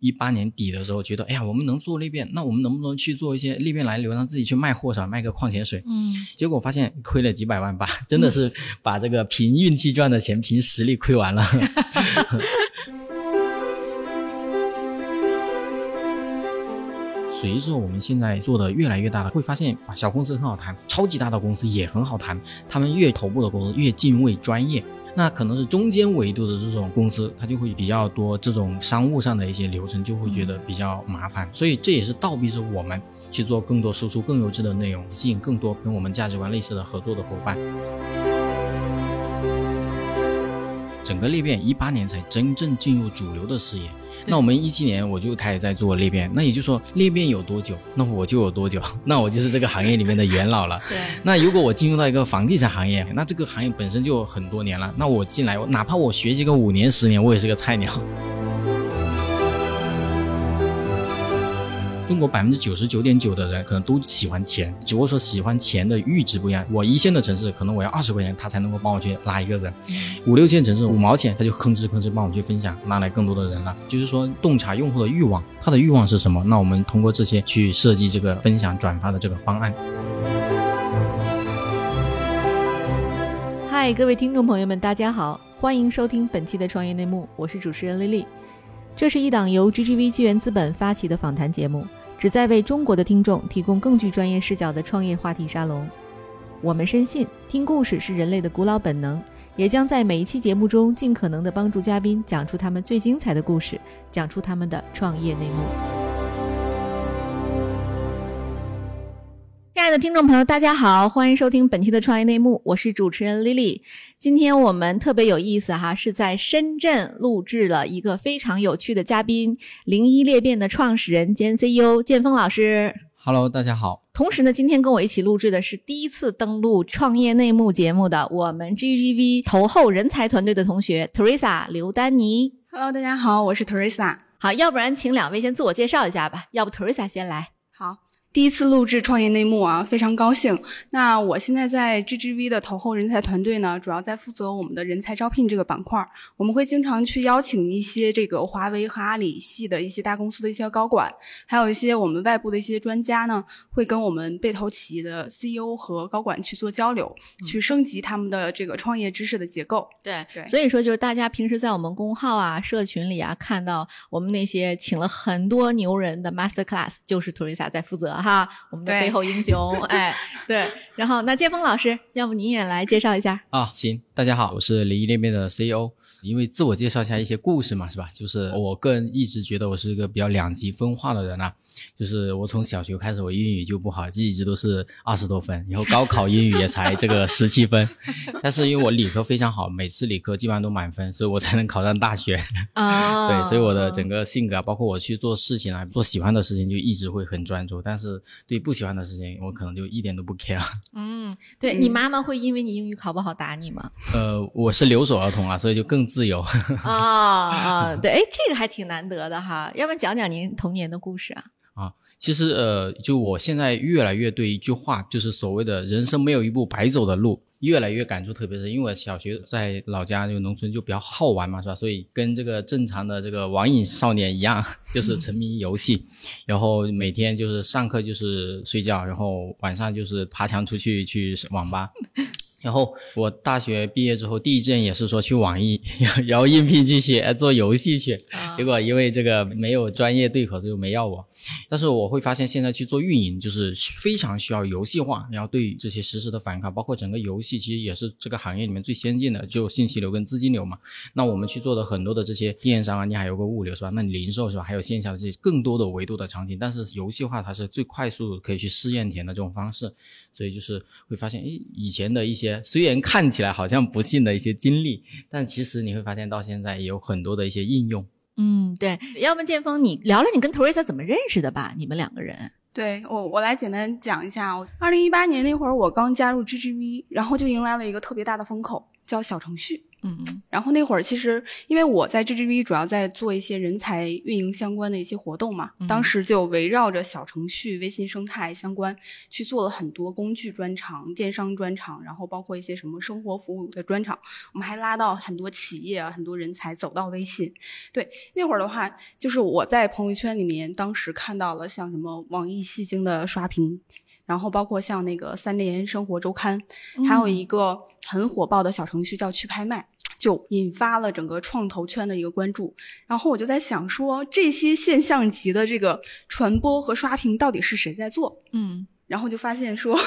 一八年底的时候，觉得哎呀，我们能做裂变，那我们能不能去做一些裂变来流，让自己去卖货是吧？卖个矿泉水。嗯，结果发现亏了几百万吧，真的是把这个凭运气赚的钱，凭实力亏完了。随着我们现在做的越来越大了，会发现啊，小公司很好谈，超级大的公司也很好谈。他们越头部的公司越敬畏专业，那可能是中间维度的这种公司，它就会比较多这种商务上的一些流程，就会觉得比较麻烦。所以这也是倒逼着我们去做更多输出更优质的内容，吸引更多跟我们价值观类似的合作的伙伴。整个裂变一八年才真正进入主流的视野，那我们一七年我就开始在做裂变，那也就是说裂变有多久，那我就有多久，那我就是这个行业里面的元老了。对，那如果我进入到一个房地产行业，那这个行业本身就有很多年了，那我进来，哪怕我学习个五年十年，我也是个菜鸟。中国百分之九十九点九的人可能都喜欢钱，只不过说喜欢钱的阈值不一样。我一线的城市可能我要二十块钱，他才能够帮我去拉一个人；五六线城市五毛钱他就吭哧吭哧帮我去分享，拉来更多的人了。就是说洞察用户的欲望，他的欲望是什么？那我们通过这些去设计这个分享转发的这个方案。嗨，各位听众朋友们，大家好，欢迎收听本期的创业内幕，我是主持人丽丽。这是一档由 GGV 纪元资本发起的访谈节目，旨在为中国的听众提供更具专业视角的创业话题沙龙。我们深信，听故事是人类的古老本能，也将在每一期节目中尽可能的帮助嘉宾讲出他们最精彩的故事，讲出他们的创业内幕。爱的听众朋友，大家好，欢迎收听本期的创业内幕，我是主持人 Lily。今天我们特别有意思哈，是在深圳录制了一个非常有趣的嘉宾——零一裂变的创始人兼 CEO 建峰老师。Hello，大家好。同时呢，今天跟我一起录制的是第一次登录创业内幕节目的我们 GGV 投后人才团队的同学 Teresa 刘丹妮。Hello，大家好，我是 Teresa。好，要不然请两位先自我介绍一下吧，要不 Teresa 先来。好，第一次录制创业内幕啊，非常高兴。那我现在在 GGV 的投后人才团队呢，主要在负责我们的人才招聘这个板块儿。我们会经常去邀请一些这个华为和阿里系的一些大公司的一些高管，还有一些我们外部的一些专家呢，会跟我们被投企业的 CEO 和高管去做交流，去升级他们的这个创业知识的结构。对对所以说就是大家平时在我们公号啊、社群里啊看到我们那些请了很多牛人的 master class，就是 Teresa 在负责哈，我们的背后英雄，哎，对。然后那建峰老师，要不你也来介绍一下？啊，行，大家好，我是零一裂变的 CEO。因为自我介绍一下一些故事嘛，是吧？就是我个人一直觉得我是一个比较两极分化的人啊，就是我从小学开始我英语就不好，就一直都是二十多分，然后高考英语也才这个十七分，但是因为我理科非常好，每次理科基本上都满分，所以我才能考上大学。啊 对，所以我的整个性格啊，包括我去做事情啊，做喜欢的事情就一直会很专注，但是对不喜欢的事情，我可能就一点都不 care。嗯，对嗯你妈妈会因为你英语考不好打你吗？呃，我是留守儿童啊，所以就更自由。啊啊，对，哎，这个还挺难得的哈，要不然讲讲您童年的故事啊？啊，其实呃，就我现在越来越对一句话，就是所谓的人生没有一步白走的路，越来越感触特别深。因为我小学在老家就农村就比较好玩嘛，是吧？所以跟这个正常的这个网瘾少年一样，就是沉迷游戏，然后每天就是上课就是睡觉，然后晚上就是爬墙出去去网吧。然后我大学毕业之后，第一志愿也是说去网易，然后应聘去学做游戏去，结果因为这个没有专业对口，就没要我。但是我会发现，现在去做运营就是非常需要游戏化，然后对于这些实时的反馈，包括整个游戏，其实也是这个行业里面最先进的，就信息流跟资金流嘛。那我们去做的很多的这些电商啊，你还有个物流是吧？那你零售是吧？还有线下的这些更多的维度的场景，但是游戏化它是最快速可以去试验田的这种方式，所以就是会发现，诶，以前的一些虽然看起来好像不幸的一些经历，但其实你会发现到现在也有很多的一些应用。嗯，对，要不建峰，你聊聊你跟 Teresa 怎么认识的吧？你们两个人。对我，我来简单讲一下。二零一八年那会儿，我刚加入 GGV，然后就迎来了一个特别大的风口，叫小程序。嗯然后那会儿其实因为我在 GGV 主要在做一些人才运营相关的一些活动嘛，当时就围绕着小程序、微信生态相关去做了很多工具专场、电商专场，然后包括一些什么生活服务的专场，我们还拉到很多企业啊、很多人才走到微信。对，那会儿的话，就是我在朋友圈里面当时看到了像什么网易戏精的刷屏。然后包括像那个三联生活周刊，还有一个很火爆的小程序叫去拍卖，就引发了整个创投圈的一个关注。然后我就在想说，这些现象级的这个传播和刷屏到底是谁在做？嗯然后就发现说，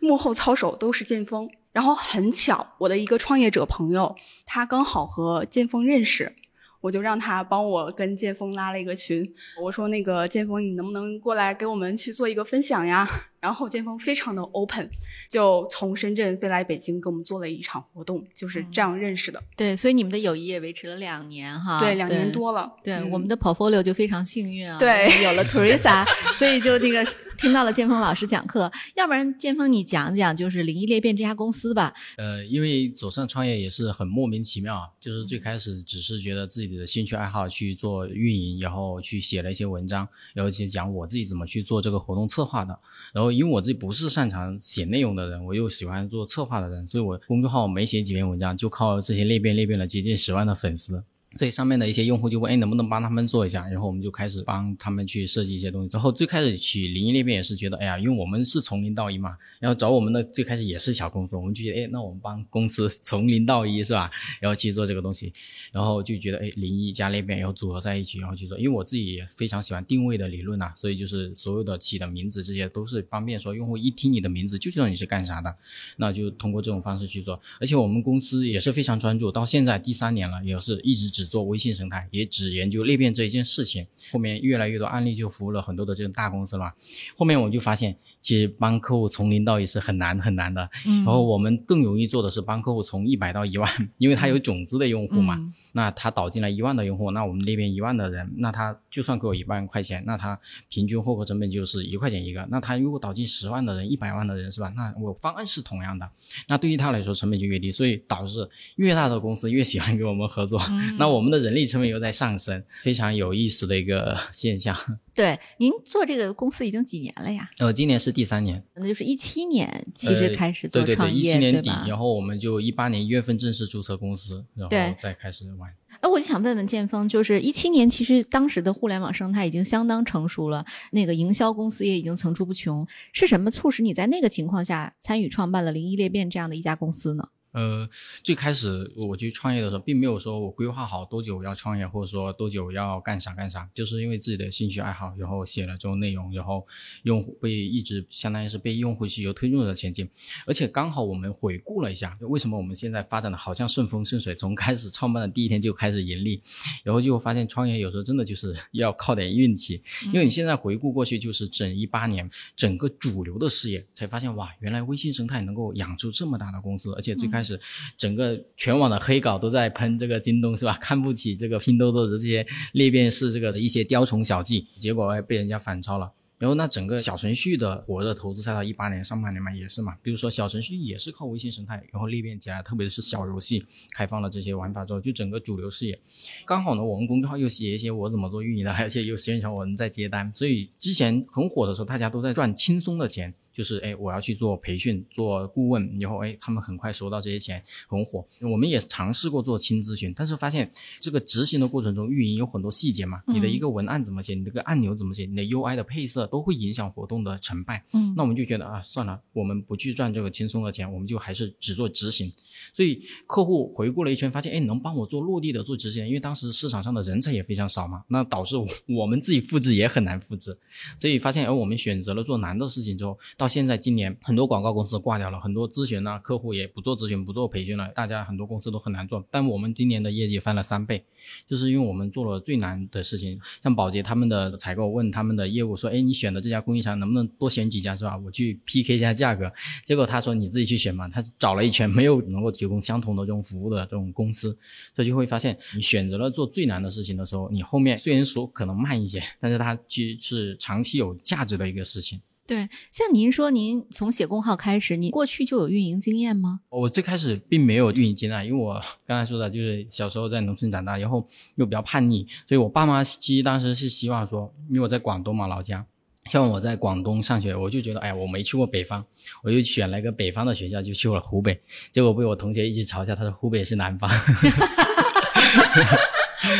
幕后操手都是剑锋。然后很巧，我的一个创业者朋友，他刚好和剑锋认识，我就让他帮我跟剑锋拉了一个群。我说那个剑锋，你能不能过来给我们去做一个分享呀？然后剑锋非常的 open，就从深圳飞来北京给我们做了一场活动，就是这样认识的。对，所以你们的友谊也维持了两年哈，对，两年。多了。对，嗯我们的 portfolio 就非常幸运啊，对有了 Teresa，所以就那个听到了建峰老师讲课。要不然建峰你讲讲就是灵异裂变这家公司吧？呃，因为走上创业也是很莫名其妙啊，就是最开始只是觉得自己的兴趣爱好去做运营，然后去写了一些文章，然后去讲我自己怎么去做这个活动策划的。然后因为我自己不是擅长写内容的人，我又喜欢做策划的人，所以我公众号没写几篇文章，就靠这些裂变裂变了接近十万的粉丝。所以上面的一些用户就问，哎，能不能帮他们做一下？然后我们就开始帮他们去设计一些东西。之后最开始去零一裂变也是觉得，哎呀，因为我们是从零到一嘛，然后找我们的最开始也是小公司，我们就觉得，哎，那我们帮公司从零到一是吧？然后去做这个东西，然后就觉得，哎，零一加裂变，然后组合在一起，然后去做。因为我自己也非常喜欢定位的理论呐、所以就是所有的起的名字这些都是方便说用户一听你的名字就知道你是干啥的，那就通过这种方式去做。而且我们公司也是非常专注，到现在第三年了，也是一直只做微信生态，也只研究裂变这一件事情。后面越来越多案例就服务了很多的这种大公司了。后面我就发现，其实帮客户从零到一是很难很难的。嗯然后我们更容易做的是帮客户从一百到一万，因为他有种子的用户嘛。嗯那他导进来一万的用户，那我们那边一万的人，那他就算给我一万块钱，那他平均获客成本就是一块钱一个。那他如果导进十万的人、一百万的人，是吧？那我方案是同样的，那对于他来说成本就越低，所以导致越大的公司越喜欢跟我们合作，嗯 那我们的人力成本又在上升，非常有意思的一个 现象。对，您做这个公司已经几年了呀？呃，今年是第三年，那就是一七年其实呃开始做对对对，一创业，七年底，吧？然后我们就一八年一月份正式注册公司，然后再开始玩。哎，我就想问问建峰，就是一七年，其实当时的互联网生态已经相当成熟了，那个营销公司也已经层出不穷，是什么促使你在那个情况下参与创办了零一裂变这样的一家公司呢？呃，最开始我去创业的时候，并没有说我规划好多久要创业，或者说多久要干啥干啥，就是因为自己的兴趣爱好，然后写了这种内容，然后用户被一直相当于是被用户需求推动着前进，而且刚好我们回顾了一下，为什么我们现在发展的好像顺风顺水，从开始创办的第一天就开始盈利，然后就发现创业有时候真的就是 要靠点运气，因为你现在。回顾过去，就是整一八年整个主流的事业，才发现哇，原来微信生态能够养出这么大的公司，而且最开开始整个全网的黑稿都在喷这个京东是吧？看不起这个拼多多的这些裂变式这个一些雕虫小技，结果被人家反超了。然后那整个小程序的火热投资赛道，一八年上半年嘛也是嘛，比如说小程序也是靠微信生态，然后裂变起来，特别是小游戏开放了这些玩法之后，就整个主流视野，刚好呢，我们公众号又写一些我怎么做运营的，而且又宣传我们在接单，所以之前很火的时候，大家都在赚轻松的钱。就是哎，我要去做培训、做顾问，以后哎，他们很快收到这些钱，很火。我们也尝试过做轻咨询，但是发现这个执行的过程中，运营有很多细节嘛，你的一个文案怎么写，你这个按钮怎么写，你的 UI 的配色都会影响活动的成败。嗯那我们就觉得啊，算了，我们不去赚这个轻松的钱，我们就还是只做执行。所以客户回顾了一圈，发现哎，能帮我做落地的、做执行，因为当时市场上的人才也非常少嘛，那导致我我们自己复制也很难复制。所以发现，而我们选择了做难的事情之后，到现在今年很多广告公司挂掉了，很多咨询呢、客户也不做咨询、不做培训了，大家很多公司都很难做。但我们今年的业绩翻了三倍，就是因为我们做了最难的事情。像宝洁他们的采购问他们的业务说：“哎，你选的这家供应商能不能多选几家是吧？我去 PK 一下价格。”结果他说：“你自己去选嘛。”他找了一圈，没有能够提供相同的这种服务的这种公司，所以就会发现，你选择了做最难的事情的时候，你后面虽然说可能慢一些，但是它其实是长期有价值的一个事情。对，像您说，您从写公号开始，你过去就有运营经验吗？我最开始并没有运营经验，因为我刚才说的就是小时候在农村长大，然后又比较叛逆，所以我爸妈其实当时是希望说，因为我在广东嘛，老家。像我在广东上学，我就觉得，哎呀，我没去过北方，我就选了一个北方的学校，就去了湖北。结果被我同学一直嘲笑，他说湖北是南方。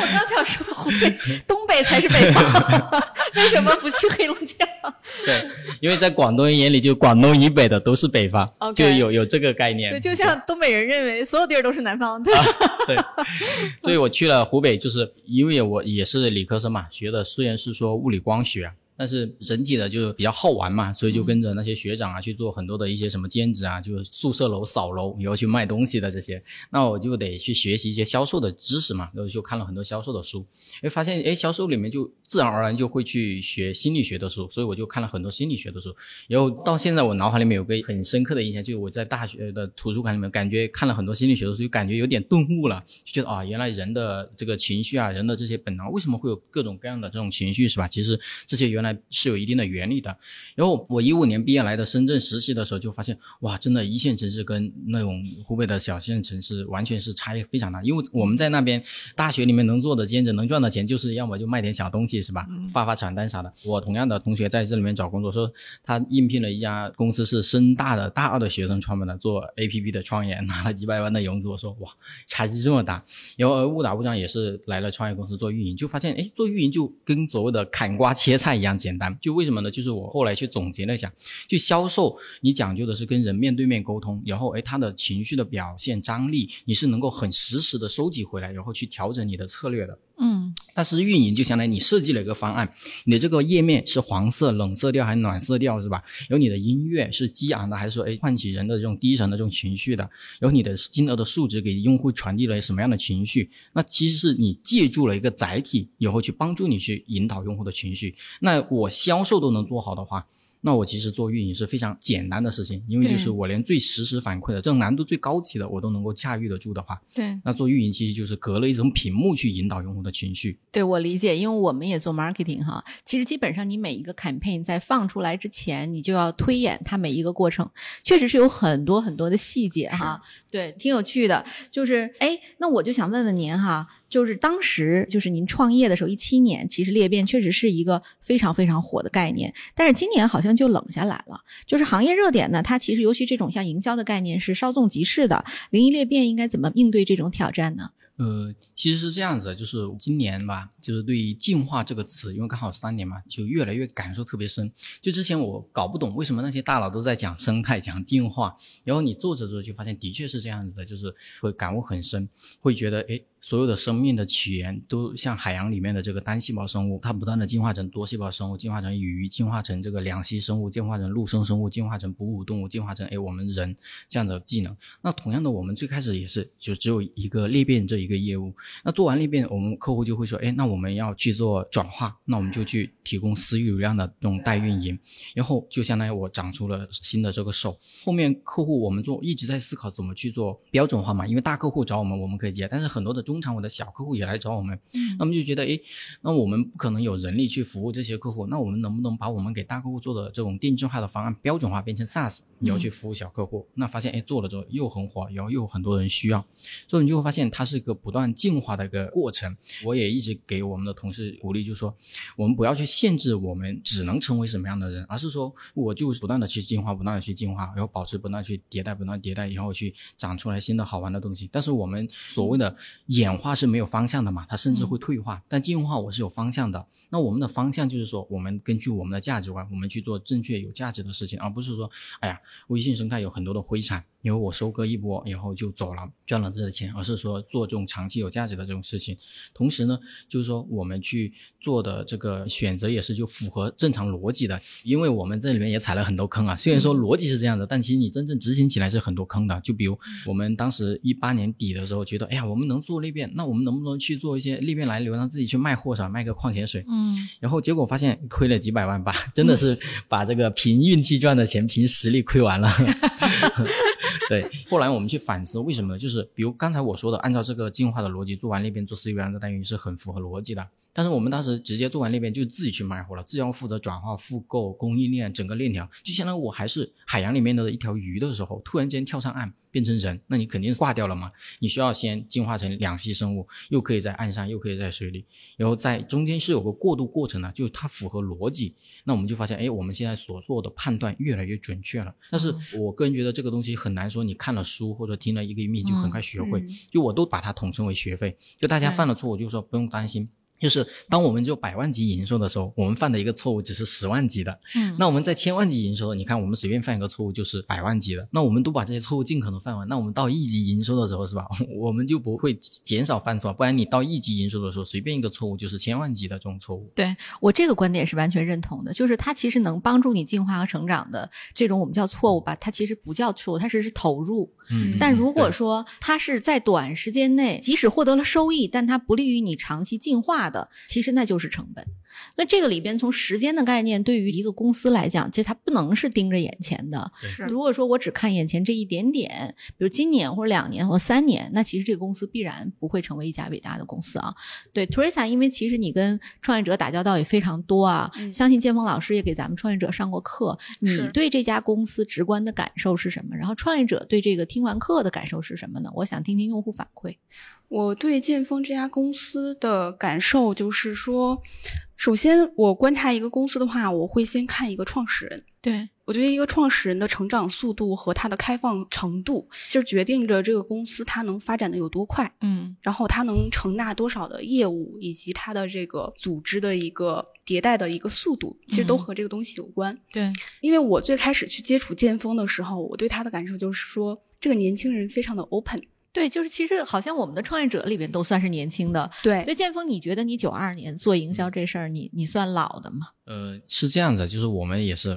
我刚想说湖北、东北才是北方，为什么不去黑龙江？对，因为在广东人眼里，就广东以北的都是北方，就有有这个概念。对，就像东北人认为所有地儿都是南方，对。对，所以我去了湖北，就是因为我也是理科生嘛，学的虽然是说物理光学。但是整体的就比较好玩嘛，所以就跟着那些学长啊去做很多的一些什么兼职啊，就宿舍楼扫楼，以后去卖东西的这些，那我就得去学习一些销售的知识嘛，然后就看了很多销售的书，哎，发现哎销售里面就自然而然就会去学心理学的书，所以我就看了很多心理学的书，然后到现在我脑海里面有个很深刻的印象，就是我在大学的图书馆里面感觉看了很多心理学的书，就感觉有点顿悟了，就觉得啊，原来人的这个情绪啊，人的这些本能为什么会有各种各样的这种情绪是吧？其实这些原来。是有一定的原理的。然后我一五年毕业来的深圳实习的时候，就发现哇，真的一线城市跟那种湖北的小县城市完全是差异非常大。因为我们在那边大学里面能做的兼职能赚的钱，就是要么就卖点小东西是吧，发发传单啥的。我同样的同学在这里面找工作，说他应聘了一家公司是深大的大二的学生创办的，做 A P P 的创业，拿了几百万的融资。我说哇，差距这么大。然后误打误撞也是来了创业公司做运营，就发现哎，做运营就跟所谓的砍瓜切菜一样简单。就为什么呢？就是我后来去总结了一下，就销售，你讲究的是跟人面对面沟通，然后哎，他的情绪的表现张力，你是能够很实时的收集回来，然后去调整你的策略的。嗯，但是运营就相当于你设计了一个方案，你的这个页面是黄色、冷色调还是暖色调，是吧？有你的音乐是激昂的，还是说哎唤起人的这种低沉的这种情绪的？有你的金额的数值给用户传递了什么样的情绪？那其实是你借助了一个载体，以后去帮助你去引导用户的情绪。那我销售都能做好的话。那我其实做运营是非常简单的事情，因为就是我连最实时反馈的这种难度最高级的我都能够驾驭得住的话，对，那做运营其实就是隔了一层屏幕去引导用户的情绪。对我理解，因为我们也做 marketing 哈，其实基本上你每一个 campaign 在放出来之前，你就要推演它每一个过程，确实是有很多很多的细节哈。对，挺有趣的。就是哎，那我就想问问您哈。就是当时，就是您创业的时候，一七年，其实裂变确实是一个非常非常火的概念。但是今年好像就冷下来了。就是行业热点呢，它其实尤其这种像营销的概念是稍纵即逝的。零一裂变应该怎么应对这种挑战呢？呃，其实是这样子，就是今年吧，就是对于进化这个词，因为刚好三年嘛，就越来越感受特别深。就之前我搞不懂为什么那些大佬都在讲生态、讲进化，然后你做着做着就发现的确是这样子的，就是会感悟很深，会觉得哎。所有的生命的起源都像海洋里面的这个单细胞生物，它不断的进化成多细胞生物，进化成鱼，进化成这个两栖生物，进化成陆生生物，进化成哺乳动物，进化成哎我们人这样的技能。那同样的，我们最开始也是就只有一个裂变这一个业务。那做完裂变，我们客户就会说，哎，那我们要去做转化，那我们就去提供私域流量的这种代运营，然后就相当于我长出了新的这个手。后面客户我们做一直在思考怎么去做标准化嘛，因为大客户找我们我们可以接，但是很多的。中长尾的小客户也来找我们，那么就觉得，哎，那我们不可能有人力去服务这些客户，那我们能不能把我们给大客户做的这种定制化的方案标准化，变成 SaaS，你要去服务小客户？那发现，哎，做了之后又很火，然后又有很多人需要，所以你就会发现它是一个不断进化的一个过程。我也一直给我们的同事鼓励，就是说，我们不要去限制我们只能成为什么样的人，而是说，我就不断的去进化，不断的去进化，然后保持不断去迭代，不断迭代，然后去长出来新的好玩的东西。但是我们所谓的。演化是没有方向的嘛，它甚至会退化。但进化我是有方向的。那我们的方向就是说，我们根据我们的价值观，我们去做正确有价值的事情，而不是说，哎呀，微信生态有很多的灰产。因为我收割一波然后就走了，赚了这个钱，而是说做这种长期有价值的这种事情。同时呢，就是说我们去做的这个选择也是就符合正常逻辑的。因为我们这里面也踩了很多坑啊。虽然说逻辑是这样的，但其实你真正执行起来是很多坑的。就比如我们当时一八年底的时候，觉得哎呀，我们能做裂变，那我们能不能去做一些裂变来流，让自己去卖货是吧？卖个矿泉水。嗯。然后结果发现亏了几百万吧，真的是把这个凭运气赚的钱凭实力亏完了。对，后来我们去反思为什么呢？就是比如刚才我说的，按照这个进化的逻辑做完裂变做 C 源的单元是很符合逻辑的。但是我们当时直接做完裂变，就自己去卖货了，自己要负责转化、复购、供应链整个链条，就相当于我还是海洋里面的一条鱼的时候，突然间跳上岸变成人，那你肯定挂掉了嘛。你需要先进化成两栖生物，又可以在岸上，又可以在水里，然后在中间是有个过渡过程的，就是它符合逻辑。那我们就发现，哎，我们现在所做的判断越来越准确了。但是我个人觉得这个东西很难说，你看了书或者听了一个音就很快学会，就我都把它统称为学费。就大家犯了错我，就说不用担心。就是当我们就百万级营收的时候，我们犯的一个错误只是十万级的。嗯，那我们在千万级营收，你看我们随便犯一个错误就是百万级的。那我们都把这些错误尽可能犯完。那我们到亿级营收的时候，是吧？我们就不会减少犯错，不然你到亿级营收的时候，随便一个错误就是千万级的这种错误。对我这个观点是完全认同的，就是它其实能帮助你进化和成长的这种我们叫错误吧，它其实不叫错误，它只是投入。嗯，但如果说它是在短时间内即使获得了收益，但它不利于你长期进化的，其实那就是成本。那这个里边从时间的概念，对于一个公司来讲，其实它不能是盯着眼前的。是，如果说我只看眼前这一点点，比如今年或者两年或三年，那其实这个公司必然不会成为一家伟大的公司啊。对，Teresa，因为其实你跟创业者打交道也非常多啊，相信建峰老师也给咱们创业者上过课。你对这家公司直观的感受是什么？然后创业者对这个听完课的感受是什么呢？我想听听用户反馈。我对建峰这家公司的感受就是说。首先，我观察一个公司的话，我会先看一个创始人。对我觉得，一个创始人的成长速度和他的开放程度，其实决定着这个公司它能发展的有多快。嗯，然后它能承纳多少的业务，以及它的这个组织的一个迭代的一个速度，其实都和这个东西有关。对，因为我最开始去接触剑锋的时候，我对他的感受就是说，这个年轻人非常的 open。对，就是其实好像我们的创业者里边都算是年轻的。对，那，建峰，你觉得你九二年做营销这事儿，你你算老的吗？呃，是这样子，就是我们也是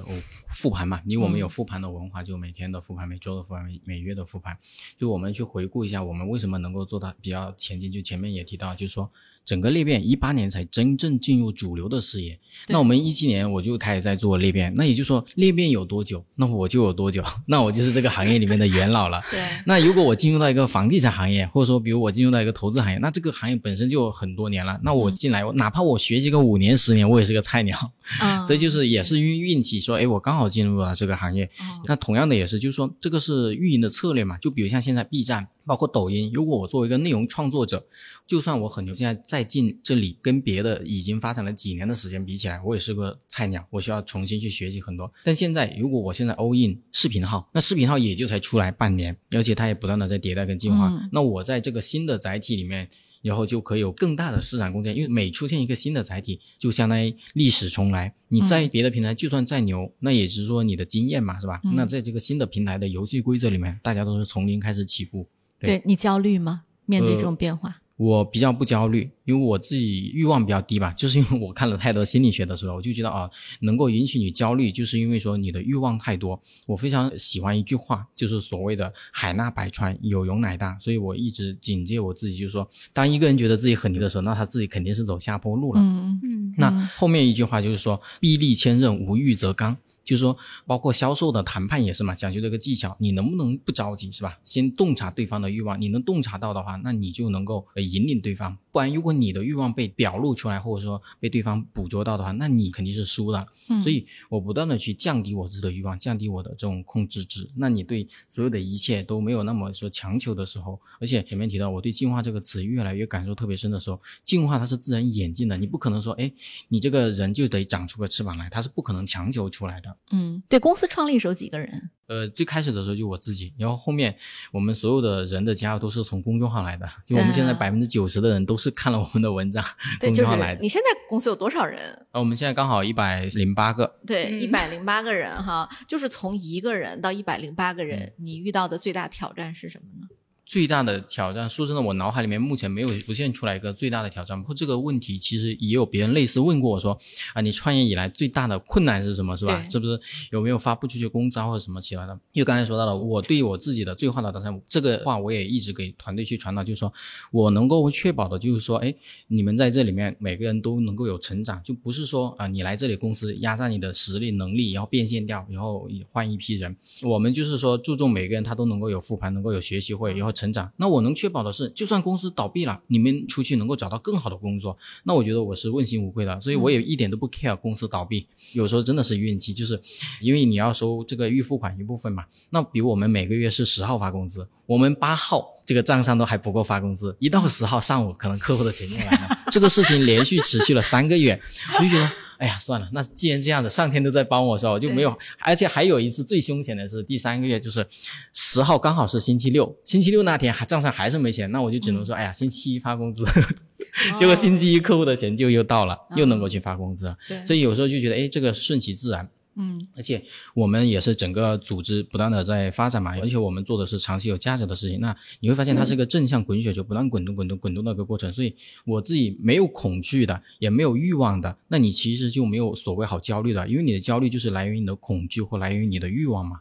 复盘嘛，因为我们有复盘的文化，就每天的复盘，每周的复盘，每每月的复盘，就我们去回顾一下，我们为什么能够做到比较前进。就前面也提到，就是说。整个裂变一八年才真正进入主流的视野，那我们一七年我就开始在做裂变，那也就是说裂变有多久，那我就有多久，那我就是这个行业里面的元老了。对。那如果我进入到一个房地产行业，或者说比如我进入到一个投资行业，那这个行业本身就很多年了，那我进来，哪怕我学习个五年十年，我也是个菜鸟。啊。这就是也是运运气，说哎，我刚好进入了这个行业。那同样的也是，就是说这个是运营的策略嘛，就比如像现在 B 站。包括抖音，如果我作为一个内容创作者，就算我很牛，现在再进这里，跟别的已经发展了几年的时间比起来，我也是个菜鸟，我需要重新去学习很多。但现在，如果我现在 all in 视频号，那视频号也就才出来半年，而且它也不断的在迭代跟进化，那我在这个新的载体里面，然后就可以有更大的市场空间，因为每出现一个新的载体，就相当于历史重来。你在别的平台就算再牛，那也是说你的经验嘛，是吧？那在这个新的平台的游戏规则里面，大家都是从零开始起步。对你焦虑吗？面对这种变化，我比较不焦虑，因为我自己欲望比较低吧。就是因为我看了太多心理学的书了，我就觉得啊，能够引起你焦虑，就是因为说你的欲望太多。我非常喜欢一句话，就是所谓的“海纳百川，有容乃大”。所以我一直警戒我自己，就是说，当一个人觉得自己很牛的时候，那他自己肯定是走下坡路了。嗯嗯。那后面一句话就是说：“臂力千仞，无欲则刚。”就是说，包括销售的谈判也是嘛，讲究这个技巧，你能不能不着急，是吧？先洞察对方的欲望，你能洞察到的话，那你就能够引领对方。不然，如果你的欲望被表露出来，或者说被对方捕捉到的话，那你肯定是输的。所以我不断的去降低我自己的欲望，降低我的这种控制值。那你对所有的一切都没有那么说强求的时候，而且前面提到我对进化这个词越来越感受特别深的时候，进化它是自然演进的，你不可能说，哎，你这个人就得长出个翅膀来，它是不可能强求出来的。嗯，对，公司创立时候几个人？呃，最开始的时候就我自己，然后后面我们所有的人的加入都是从公众号来的，就我们现在百分之九十的人都是看了我们的文章，公众号来的。你现在公司有多少人？呃，我们现在刚好一百零八个。对，一百零八个人哈，就是从一个人到一百零八个人，你遇到的最大挑战是什么呢？最大的挑战，说真的，我脑海里面目前没有浮现出来一个最大的挑战。不过这个问题其实也有别人类似问过我说，啊，你创业以来最大的困难是什么？是吧？是不是有没有发不出去工资啊或者什么其他的？因为刚才说到了，我对于我自己的最坏的打算，这个话我也一直给团队去传达，就是说我能够确保的就是说，哎，你们在这里面每个人都能够有成长，就不是说啊，你来这里公司压榨你的实力能力，然后变现掉，然后换一批人。我们就是说注重每个人他都能够有复盘，能够有学习会，然后。成长。那我能确保的是，就算公司倒闭了，你们出去能够找到更好的工作，那我觉得我是问心无愧的。所以我也一点都不 care 公司倒闭，有时候真的是运气，就是因为你要收这个预付款一部分嘛。那比如我们每个月是十号发工资，我们八号这个账上都还不够发工资，一到十号上午可能客户的钱就来了。这个事情连续持续了三个月，我就觉得。哎呀，算了，那既然这样子，上天都在帮我，是吧？我就没有，而且还有一次最凶险的是第三个月，就是十号刚好是星期六，星期六那天还账上还是没钱，那我就只能说，哎呀，星期一发工资，结果星期一客户的钱就又到了，又能够去发工资，所以有时候就觉得，哎，这个顺其自然。嗯，而且我们也是整个组织不断的在发展嘛，而且我们做的是长期有价值的事情。那你会发现它是一个正向滚雪球，不断滚动、滚动、滚动的一个过程。所以我自己没有恐惧的，也没有欲望的，那你其实就没有所谓好焦虑的，因为你的焦虑就是来源于你的恐惧或来源于你的欲望嘛。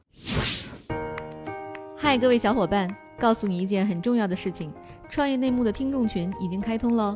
嗨，各位小伙伴，告诉你一件很重要的事情：创业内幕的听众群已经开通了。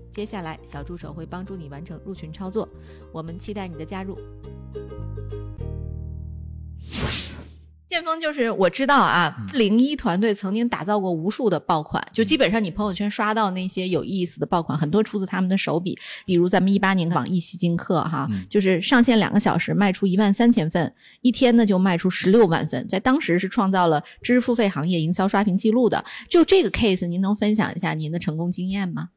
接下来，小助手会帮助你完成入群操作。我们期待你的加入。剑锋就是我知道啊，零一团队曾经打造过无数的爆款，就基本上你朋友圈刷到那些有意思的爆款，很多出自他们的手笔。比如咱们一八年的网易吸金课哈，就是上线两个小时卖出一万三千份，一天呢就卖出十六万份，在当时是创造了知识付费行业营销刷屏记录的。就这个 case，您能分享一下您的成功经验吗？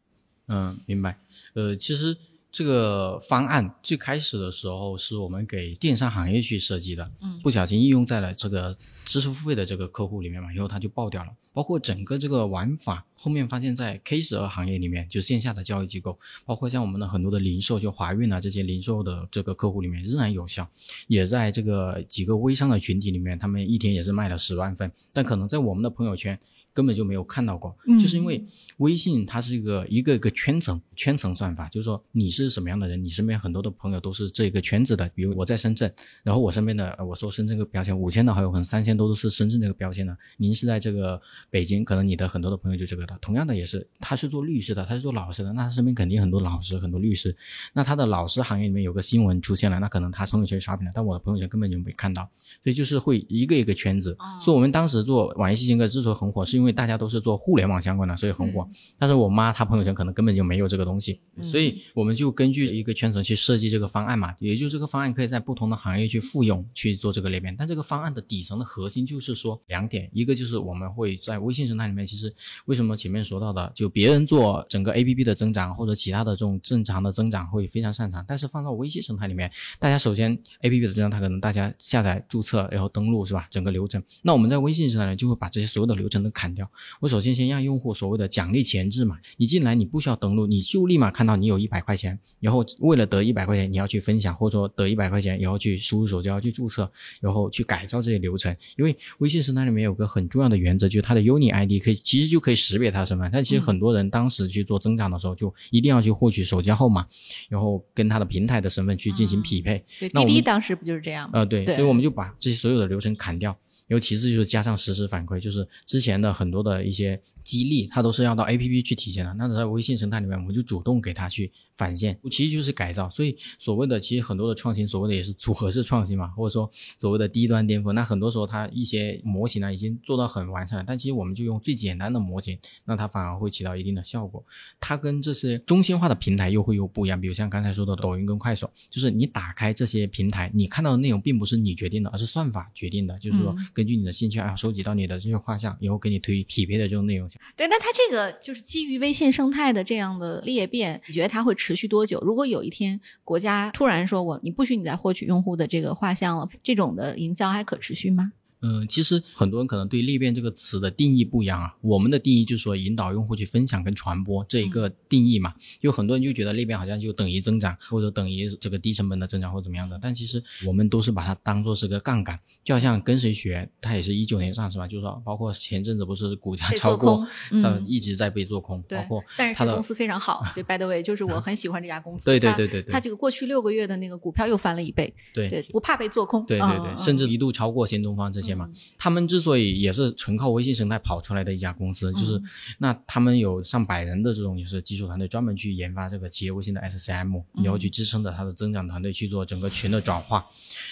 嗯，明白。呃，其实。这个方案最开始的时候是我们给电商行业去设计的，嗯，不小心应用在了这个知识付费的这个客户里面嘛，然后它就爆掉了。包括整个这个玩法，后面发现，在 K 十二行业里面，就线下的教育机构，包括像我们的很多的零售，就华运啊这些零售的这个客户里面仍然有效，也在这个几个微商的群体里面，他们一天也是卖了十万份，但可能在我们的朋友圈。根本就没有看到过，就是因为微信它是一个一个一个圈层圈层算法，就是说你是什么样的人，你身边很多的朋友都是这个圈子的。比如我在深圳，然后我身边的我说深圳这个标签，五千的好友可能三千多都是深圳这个标签的。您是在这个北京，可能你的很多的朋友就这个的。同样的也是，他是做律师的，他是做老师的，那他身边肯定很多老师很多律师。那他的老师行业里面有个新闻出现了，那可能他朋友圈刷屏了，但我的朋友圈根本就没看到。所以就是会一个一个圈子。所以我们当时做网易新金课之所以很火，是因为大家都是做互联网相关的，所以很火。但是我妈她朋友圈可能根本就没有这个东西，所以我们就根据一个圈层去设计这个方案嘛。也就这个方案可以在不同的行业去复用去做这个裂变。但这个方案的底层的核心就是说两点，一个就是我们会在微信生态里面，其实为什么前面说到的，就别人做整个 APP 的增长或者其他的这种正常的增长会非常擅长，但是放到微信生态里面，大家首先 APP 的增长，它可能大家下载注册然后登录是吧？整个流程，那我们在微信生态里就会把这些所有的流程都砍掉。我首先。先让用户所谓的奖励前置嘛，你进来你不需要登录，你就立马看到你有一百块钱，然后为了得一百块钱，你要去分享，或者说得一百块钱，然后去输入手机号去注册，然后去改造这些流程。因为微信生态里面有个很重要的原则，就是它的 Uni ID 可以其实就可以识别它身份。但其实很多人当时去做增长的时候，就一定要去获取手机号码，然后跟他的平台的身份去进行匹配。滴滴当时不就是这样吗？呃，对，所以我们就把这些所有的流程砍掉，然后其次就是加上实时反馈，就是之前的很多的一些。激励它都是要到 A P P 去体现的，那在微信生态里面，我们就主动给它去返现，其实就是改造。所以所谓的其实很多的创新，所谓的也是组合式创新嘛，或者说所谓的低端颠覆。那很多时候它一些模型呢已经做到很完善了，但其实我们就用最简单的模型，那它反而会起到一定的效果。它跟这些中心化的平台又会有不一样，比如像刚才说的抖音跟快手，就是你打开这些平台，你看到的内容并不是你决定的，而是算法决定的，就是说根据你的兴趣爱好收集到你的这些画像，以后给你推匹配的这种内容。对，那它这个就是基于微信生态的这样的裂变，你觉得它会持续多久？如果有一天国家突然说我你不许你再获取用户的这个画像了，这种的营销还可持续吗？嗯，其实很多人可能对裂变这个词的定义不一样啊。我们的定义就是说引导用户去分享跟传播这一个定义嘛。有很多人就觉得裂变好像就等于增长，或者等于这个低成本的增长或怎么样的。但其实我们都是把它当做是个杠杆，就好像跟谁学，它也是一九年上市嘛，就是说包括前阵子不是股价超过，嗯，一直在被做空，包括它的但是公司非常好。对，by the way，就是我很喜欢这家公司。对对对对对，它这个过去六个月的那个股票又翻了一倍。对对，不怕被做空。对对对，甚至一度超过新东方这些嘛。他们之所以也是纯靠微信生态跑出来的一家公司，就是那他们有上百人的这种就是技术团队，专门去研发这个企业微信的 SCM，然后去支撑着它的增长团队去做整个群的转化。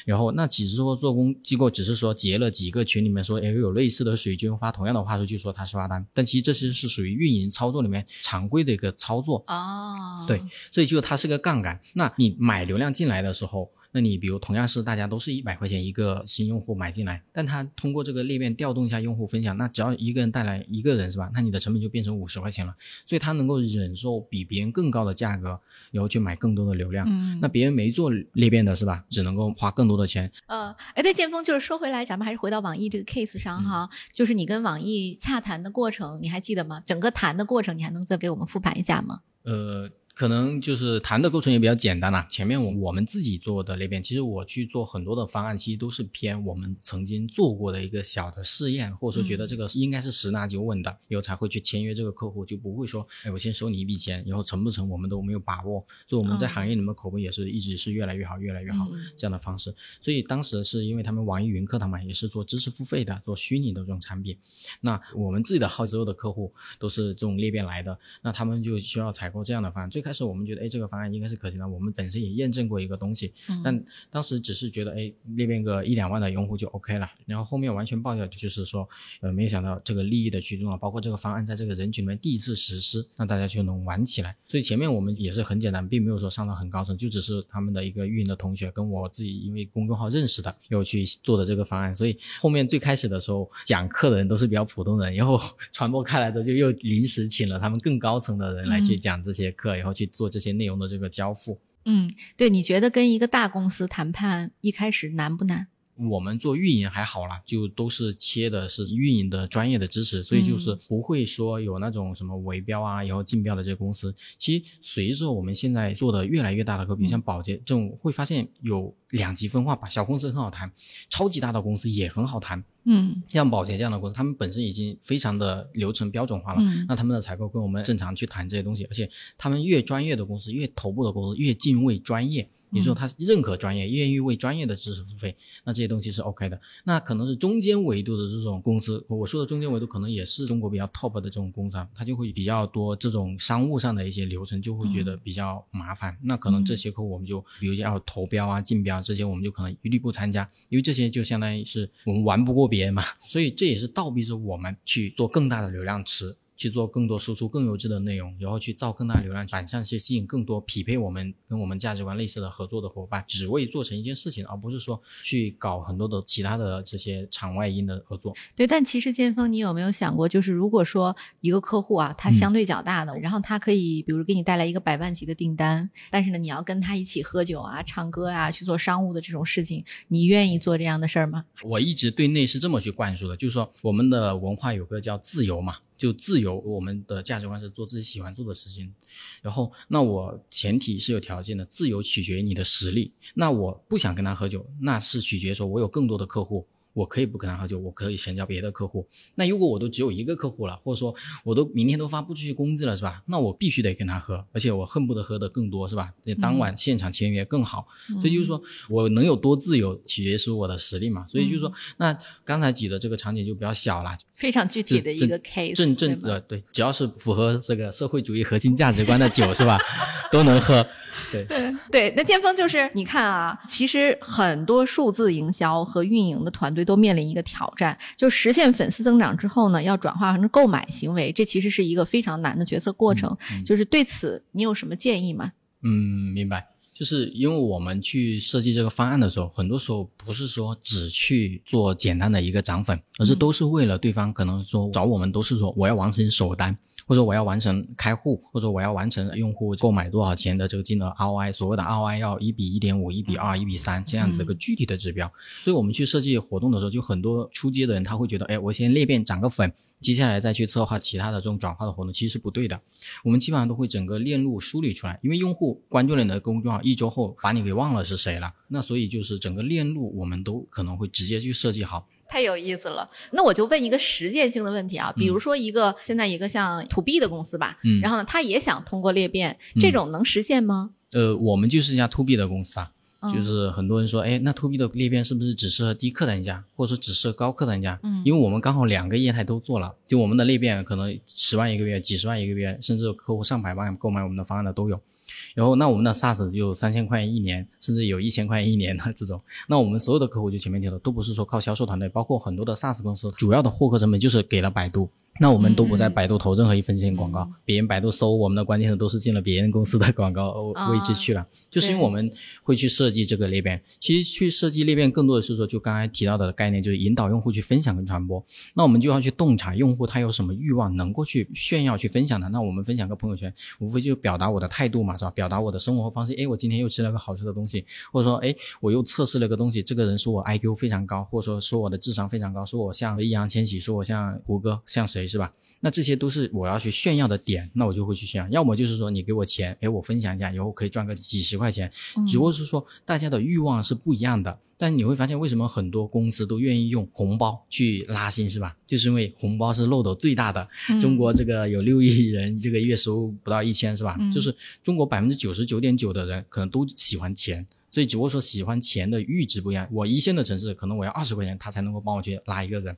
然后那只是说做工机构只是说结了几个群里面说，哎有类似的水军发同样的话术去说他是发单，但其实这些是属于运营操作里面常规的一个操作哦。对，所以就它是个杠杆。那你买流量进来的时候。那你比如同样是大家都是一百块钱一个新用户买进来，但他通过这个裂变调动一下用户分享，那只要一个人带来一个人是吧？那你的成本就变成五十块钱了，所以他能够忍受比别人更高的价格，然后去买更多的流量。嗯，那别人没做裂变的是吧？只能够花更多的钱。呃，哎，对，剑锋就是说回来，咱们还是回到网易这个 case 上哈，就是你跟网易洽谈的过程，你还记得吗？整个谈的过程，你还能再给我们复盘一下吗？呃。可能就是谈的过程也比较简单啦。前面我我们自己做的裂变，其实我去做很多的方案，其实都是偏我们曾经做过的一个小的试验，或者说觉得这个应该是十拿九稳的，以后才会去签约这个客户，就不会说，哎，我先收你一笔钱，以后成不成我们都没有把握。所以我们在行业里面口碑也是一直是越来越好，越来越好这样的方式。所以当时是因为他们网易云课堂嘛，也是做知识付费的，做虚拟的这种产品。那我们自己的号之后的客户都是这种裂变来的，那他们就需要采购这样的方案。最开始我们觉得，哎，这个方案应该是可行的。我们本身也验证过一个东西，但当时只是觉得，哎，那边个一两万的用户就 OK 了。然后后面完全爆掉，就是说，呃，没有想到这个利益的驱动啊，包括这个方案在这个人群里面第一次实施，让大家就能玩起来。所以前面我们也是很简单，并没有说上到很高层，就只是他们的一个运营的同学跟我自己因为公众号认识的，又去做的这个方案。所以后面最开始的时候讲课的人都是比较普通人，然后传播开来之后，就又临时请了他们更高层的人来去讲这些课，然后去做。这些内容的这个交付，嗯，对，你觉得跟一个大公司谈判一开始难不难？我们做运营还好啦，就都是切的是运营的专业的知识，所以就是不会说有那种什么围标啊，然后竞标的这些公司。其实随着我们现在做的越来越大的客户，像保洁这种，会发现有两极分化吧。小公司很好谈，超级大的公司也很好谈。嗯，像保洁这样的公司，他们本身已经非常的流程标准化了，那他们的采购跟我们正常去谈这些东西，而且他们越专业的公司，越头部的公司，越敬畏专业。你说他认可专业，愿意为专业的知识付费，那这些东西是 OK 的。那可能是中间维度的这种公司，我说的中间维度可能也是中国比较 top 的这种公司，它就会比较多这种商务上的一些流程，就会觉得比较麻烦。那可能这些客户我们就，比如要投标啊、竞标这些，我们就可能一律不参加，因为这些就相当于是我们玩不过别人嘛。所以这也是倒逼着我们去做更大的流量池。去做更多输出更优质的内容，然后去造更大流量，反向去吸引更多匹配我们跟我们价值观类似的合作的伙伴，只为做成一件事情，而不是说去搞很多的其他的这些场外因的合作。对，但其实剑锋，你有没有想过，就是如果说一个客户啊，他相对较大的，然后他可以比如给你带来一个百万级的订单，但是呢，你要跟他一起喝酒啊、唱歌啊，去做商务的这种事情，你愿意做这样的事儿吗？我一直对内是这么去灌输的，就是说我们的文化有个叫自由嘛。就自由，我们的价值观是做自己喜欢做的事情。然后，那我前提是有条件的，自由取决于你的实力。那我不想跟他喝酒，那是取决于说我有更多的客户。我可以不跟他喝酒，我可以成交别的客户。那如果我都只有一个客户了，或者说我都明天都发不出去工资了，是吧？那我必须得跟他喝，而且我恨不得喝的更多，是吧？那当晚现场签约更好。所以就是说我能有多自由，取决于我的实力嘛。所以就是说，那刚才举的这个场景就比较小了，非常具体的一个 case。正正的对，只要是符合这个社会主义核心价值观的酒，是吧？都能喝。对 对对，那剑锋就是你看啊，其实很多数字营销和运营的团队都面临一个挑战，就实现粉丝增长之后呢，要转化成购买行为，这其实是一个非常难的决策过程。就是对此，你有什么建议吗？嗯，明白。就是因为我们去设计这个方案的时候，很多时候不是说只去做简单的一个涨粉，而是都是为了对方可能说找我们都是说我要完成首单。或者我要完成开户，或者我要完成用户购买多少钱的这个金额 ROI，所谓的 ROI 要一比一点五、一比二、一比三这样子一个具体的指标。所以我们去设计活动的时候，就很多出街的人他会觉得，哎，我先裂变涨个粉，接下来再去策划其他的这种转化的活动，其实是不对的。我们基本上都会整个链路梳理出来，因为用户关注了你的公众号一周后，把你给忘了是谁了，那所以就是整个链路我们都可能会直接去设计好。太有意思了，那我就问一个实践性的问题啊，比如说一个现在一个像 to B 的公司吧，嗯，然后呢，他也想通过裂变，这种能实现吗？呃，我们就是一家 to B 的公司啊，就是很多人说，哎，那 to B 的裂变是不是只适合低客单价，或者说只适合高客单价？嗯，因为我们刚好两个业态都做了，就我们的裂变可能十万一个月、几十万一个月，甚至客户上百万购买我们的方案的都有。然后，那我们的 SaaS 就三千块钱一年，甚至有一千块钱一年的这种。那我们所有的客户就前面提的，都不是说靠销售团队，包括很多的 SaaS 公司，主要的获客成本就是给了百度。那我们都不在百度投任何一分钱广告，别人百度搜我们的关键词都是进了别人公司的广告位置去了，就是因为我们会去设计这个裂变。其实去设计裂变更多的是说，就刚才提到的概念，就是引导用户去分享跟传播。那我们就要去洞察用户他有什么欲望能够去炫耀去分享的。那我们分享个朋友圈，无非就表达我的态度嘛，是吧？表达我的生活方式。哎，我今天又吃了个好吃的东西，或者说，哎，我又测试了个东西，这个人说我 IQ 非常高，或者说说我的智商非常高，说我像易烊千玺，说我像胡歌，像谁是吧？那这些都是我要去炫耀的点，那我就会去炫耀。要么就是说你给我钱，哎，我分享一下，以后可以赚个几十块钱。只不过是说大家的欲望是不一样的。但你会发现，为什么很多公司都愿意用红包去拉新，是吧？就是因为红包是漏斗最大的。中国这个有六亿人，这个月收入不到一千，是吧？就是中国百分之九十九点九的人可能都喜欢钱。所以只不过说喜欢钱的阈值不一样，我一线的城市可能我要二十块钱，他才能够帮我去拉一个人；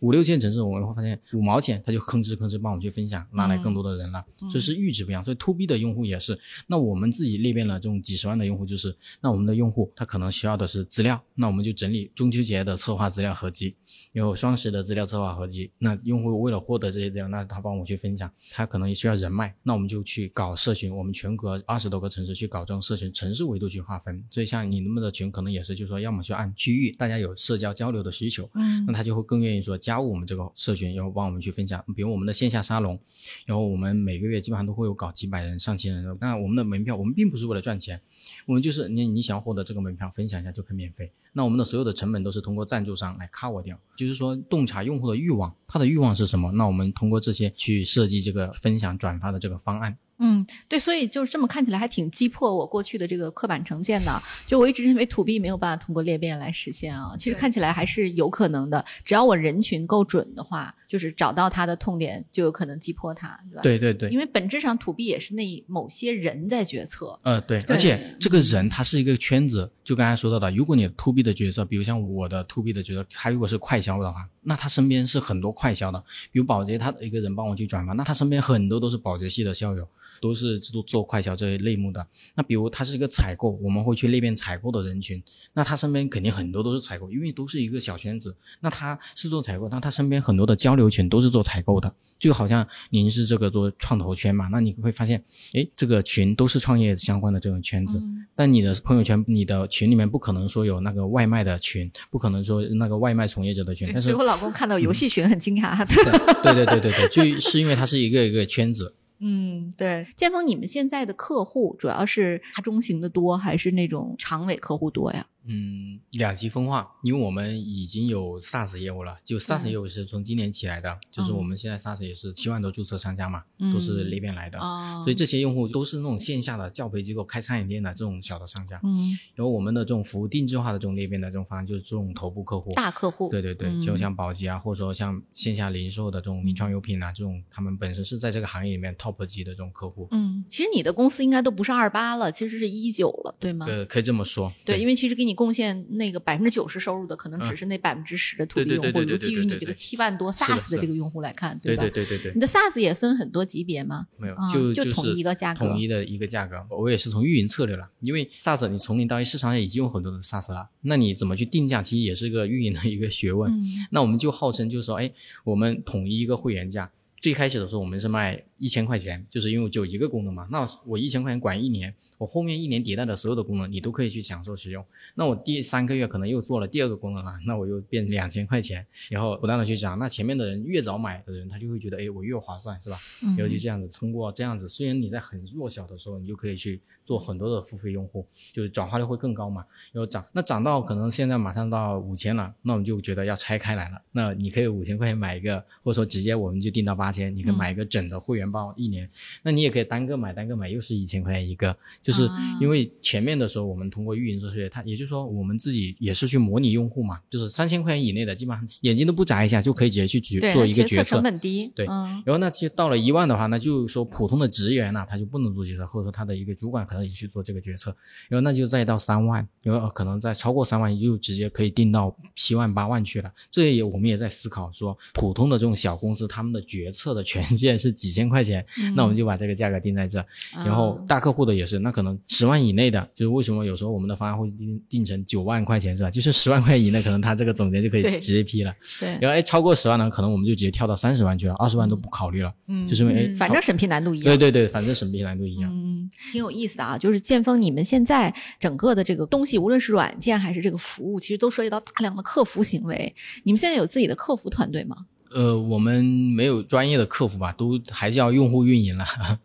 五六线城市我们会发现五毛钱他就吭哧吭哧帮我去分享，拉来更多的人了。这是阈值不一样。所以 to B 的用户也是，那我们自己裂变了这种几十万的用户，就是那我们的用户他可能需要的是资料，那我们就整理中秋节的策划资料合集，有双十的资料策划合集。那用户为了获得这些资料，那他帮我去分享，他可能也需要人脉，那我们就去搞社群，我们全国二十多个城市去搞这种社群，城市维度去划分。所以像你那么的。群可能也是，就是说，要么就按区域，大家有社交交流的需求，嗯，那他就会更愿意说加入我们这个社群，然后帮我们去分享。比如我们的线下沙龙，然后我们每个月基本上都会有搞几百人、上千人。那我们的门票，我们并不是为了赚钱，我们就是你你想要获得这个门票，分享一下就可以免费。那我们的所有的成本都是通过赞助商来 cover 掉，就是说洞察用户的欲望，他的欲望是什么？那我们通过这些去设计这个分享转发的这个方案。嗯，对，所以就是这么看起来还挺击破我过去的这个刻板成见的。就我一直认为土 B 没有办法通过裂变来实现啊，其实看起来还是有可能的。只要我人群够准的话，就是找到他的痛点，就有可能击破他，对吧？对对对。因为本质上土 B 也是那某些人在决策。呃，对，而且这个人他是一个圈子，就刚才说到的，如果你 to B 的的角色，比如像我的 to B 的角色，他如果是快销的话，那他身边是很多快销的，比如保洁，他一个人帮我去转发，那他身边很多都是保洁系的校友。都是做做快销这一类目的。那比如他是一个采购，我们会去那边采购的人群，那他身边肯定很多都是采购，因为都是一个小圈子。那他是做采购，那他身边很多的交流群都是做采购的，就好像您是这个做创投圈嘛，那你会发现，哎，这个群都是创业相关的这种圈子。但你的朋友圈，你的群里面不可能说有那个外卖的群，不可能说那个外卖从业者的群。但是我老公看到游戏群很惊讶。对对对对对，就是因为它是一个一个圈子。嗯，对，建峰，你们现在的客户主要是大中型的多，还是那种长尾客户多呀？嗯，两极分化，因为我们已经有 SaaS 业务了，就 SaaS 业务是从今年起来的，就是我们现在 SaaS 也是七万多注册商家嘛，都是那边来的，所以这些用户都是那种线下的教培机构、开餐饮店的这种小的商家。嗯，然后我们的这种服务定制化的这种裂变的这种方案，就是这种头部客户、大客户。对对对，就像宝洁啊，或者说像线下零售的这种名创优品啊，这种他们本身是在这个行业里面 top 级的这种客户。嗯，其实你的公司应该都不是二八了，其实是一九了，对吗？对，可以这么说。对，因为其实给你贡献那个百分之九十收入的，可能只是那百分之十的 to B 用户。就基于你这个七万多 SaaS 的这个用户来看，对吧？对对对对。你的 SaaS 也分很多级别吗？没有，就就统一一个价格。统一的一个价格。我也是从运营策略了，因为 SaaS 你从零到一市场上已经有很多的 SaaS 了，那你怎么去定价，其实也是个运营的一个学问。那我们就号称就是说，哎，我们统一一个会员价。最开始的时候，我们是卖一千块钱，就是因为只有一个功能嘛，那我一千块钱管一年，我后面一年迭代的所有的功能你都可以去享受使用。那我第三个月可能又做了第二个功能了，那我又变两千块钱，然后不断的去涨。那前面的人越早买的人，他就会觉得，哎，我越划算，是吧？然后就这样子，通过这样子，虽然你在很弱小的时候，你就可以去做很多的付费用户，就是转化率会更高嘛。然后涨，那涨到可能现在马上到五千了，那我们就觉得要拆开来了。那你可以五千块钱买一个，或者说直接我们就定到八千，你可以买一个整的会员包一年。那你也可以单个买，单个买又是一千块钱一个，就是因为前面的时候我们通过运营这些，它也就是说我们自己也是去模拟用户嘛，就是三千块钱以内的，基本上眼睛都不眨一下就可以直接去决做一个决策，成本低。对，然后那其实到了一万的话，那就是说普通的职员呢，他就不能做决策，或者说他的一个主管可能也去做这个决策。然后那就再到三万，然后可能再超过三万，又直接可以定到七万八万去了。这也我们也在思考说，普通的这种小公司他们的决策的权限是几千块钱，那我们就把这个价格定在这。然后大客户的也是，那可能十万以内的，就是为什么有时候我们的方案会定定成九万块钱是吧？就是十万块以内，可能他这个总监就可以直接批了。对。然后哎，超过十万呢，可能我们就直接跳到三十万去了，二十万都不考虑了。嗯。就是因为哎，反正审批难度一样。对对对，反正审批难度一样。嗯，挺有意思的啊，就是建峰，你们现在整个的这个东西，无论是软件还是这个服务，其实都涉及到大量的客服行为。你们现在有自己的客服团队吗？呃，我们没有专业的客服吧，都还是要用户运营了。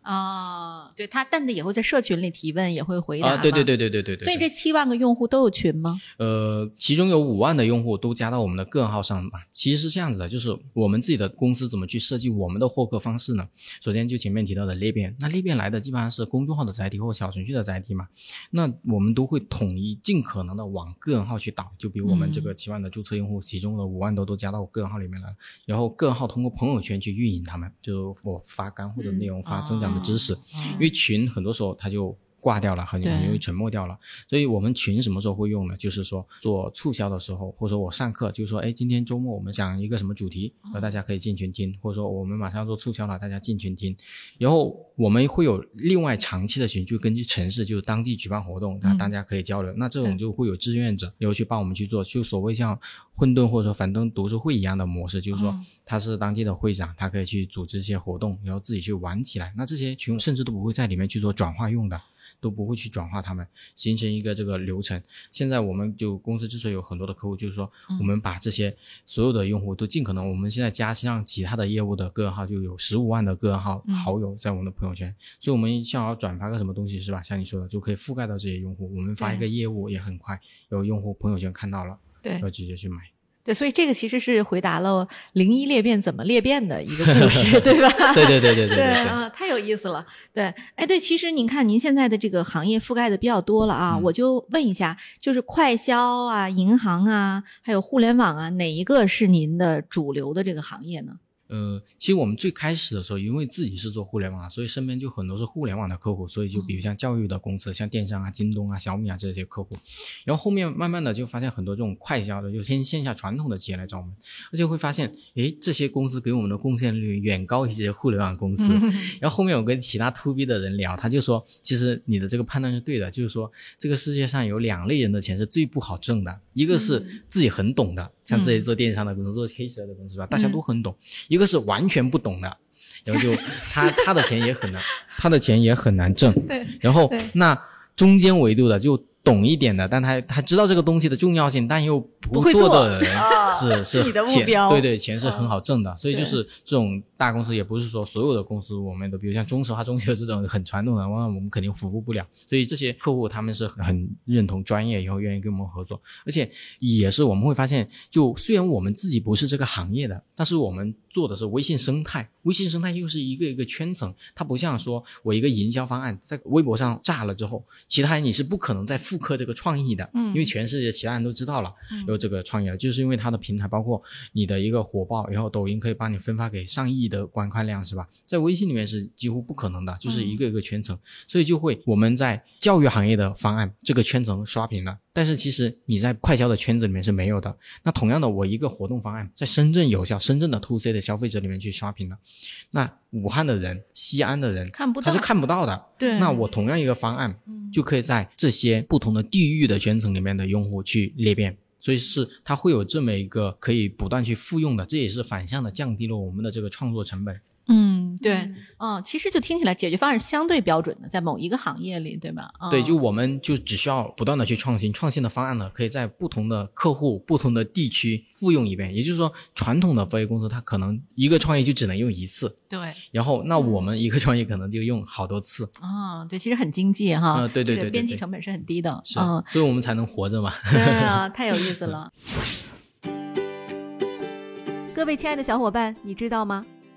啊，对他，但的也会在社群里提问，也会回答。啊，对对对对对对对。所以这七万个用户都有群吗？呃，其中有五万的用户都加到我们的个人号上吧。其实是这样子的，就是我们自己的公司怎么去设计我们的获客方式呢？首先就前面提到的裂变，那裂变来的基本上是公众号的载体或小程序的载体嘛。那我们都会统一尽可能的往个人号去导，就比如我们这个七万的注册用户，其中的五万多都加到个人号里面来了。然后个人号通过朋友圈去运营他们，就我发干货的内容，发增长的知识，因为群很多时候它就。挂掉了，很很容易沉默掉了。所以我们群什么时候会用呢？就是说做促销的时候，或者说我上课，就是说，哎，今天周末我们讲一个什么主题，然后大家可以进群听，或者说我们马上要做促销了，大家进群听。然后我们会有另外长期的群，就根据城市，就是当地举办活动，那大家可以交流。那这种就会有志愿者，然后去帮我们去做，就所谓像混沌或者说樊登读书会一样的模式，就是说他是当地的会长，他可以去组织一些活动，然后自己去玩起来。那这些群甚至都不会在里面去做转化用的。都不会去转化他们，形成一个这个流程。现在我们就公司之所以有很多的客户，就是说我们把这些所有的用户都尽可能，我们现在加上其他的业务的个人号，就有十五万的个人号好友在我们的朋友圈。所以，我们想要转发个什么东西是吧？像你说的，就可以覆盖到这些用户。我们发一个业务也很快，有用户朋友圈看到了，对，要直接去买。对，所以这个其实是回答了零一裂变怎么裂变的一个故事，对吧？对对对对对对啊，太有意思了。对，哎，对，其实您看您现在的这个行业覆盖的比较多了啊，我就问一下，就是快销啊、银行啊，还有互联网啊，哪一个是您的主流的这个行业呢？呃，其实我们最开始的时候，因为自己是做互联网，所以身边就很多是互联网的客户，所以就比如像教育的公司，像电商啊、京东啊、小米啊这些客户。然后后面慢慢的就发现很多这种快销的，就先线下传统的企业来找我们，而且会发现，诶，这些公司给我们的贡献率远高一些互联网公司。然后后面我跟其他 to B 的人聊，他就说，其实你的这个判断是对的，就是说这个世界上有两类人的钱是最不好挣的，一个是自己很懂的。像这些做电商的公司、做黑车的公司吧，大家都很懂。一个是完全不懂的，然后就 他他的钱也很难，他的钱也很难挣。对。然后那中间维度的就懂一点的，但他他知道这个东西的重要性，但又不会做的 人是是钱，对对，钱是很好挣的。所以就是这种。大公司也不是说所有的公司我们都，比如像中石化、中石油这种很传统的，往往我们肯定服务不了。所以这些客户他们是很认同专业，以后愿意跟我们合作。而且也是我们会发现，就虽然我们自己不是这个行业的，但是我们做的是微信生态。微信生态又是一个一个圈层，它不像说我一个营销方案在微博上炸了之后，其他人你是不可能再复刻这个创意的，嗯，因为全世界其他人都知道了有这个创意了，就是因为它的平台包括你的一个火爆，然后抖音可以帮你分发给上亿。的观看量是吧？在微信里面是几乎不可能的，就是一个一个圈层，所以就会我们在教育行业的方案这个圈层刷屏了，但是其实你在快销的圈子里面是没有的。那同样的，我一个活动方案在深圳有效，深圳的 to C 的消费者里面去刷屏了，那武汉的人、西安的人看不到，他是看不到的。对，那我同样一个方案，就可以在这些不同的地域的圈层里面的用户去裂变。所以是它会有这么一个可以不断去复用的，这也是反向的降低了我们的这个创作成本。嗯。嗯，对，嗯，其实就听起来解决方案是相对标准的，在某一个行业里，对吧？嗯对，就我们就只需要不断的去创新，创新的方案呢，可以在不同的客户、不同的地区复用一遍。也就是说，传统的飞业公司它可能一个创业就只能用一次，对，然后那我们一个创业可能就用好多次，啊，对，其实很经济哈，啊对对这个对对对边际成本是很低的，是，嗯，所以我们才能活着嘛。对啊，太有意思了。各位亲爱的小伙伴，你知道吗？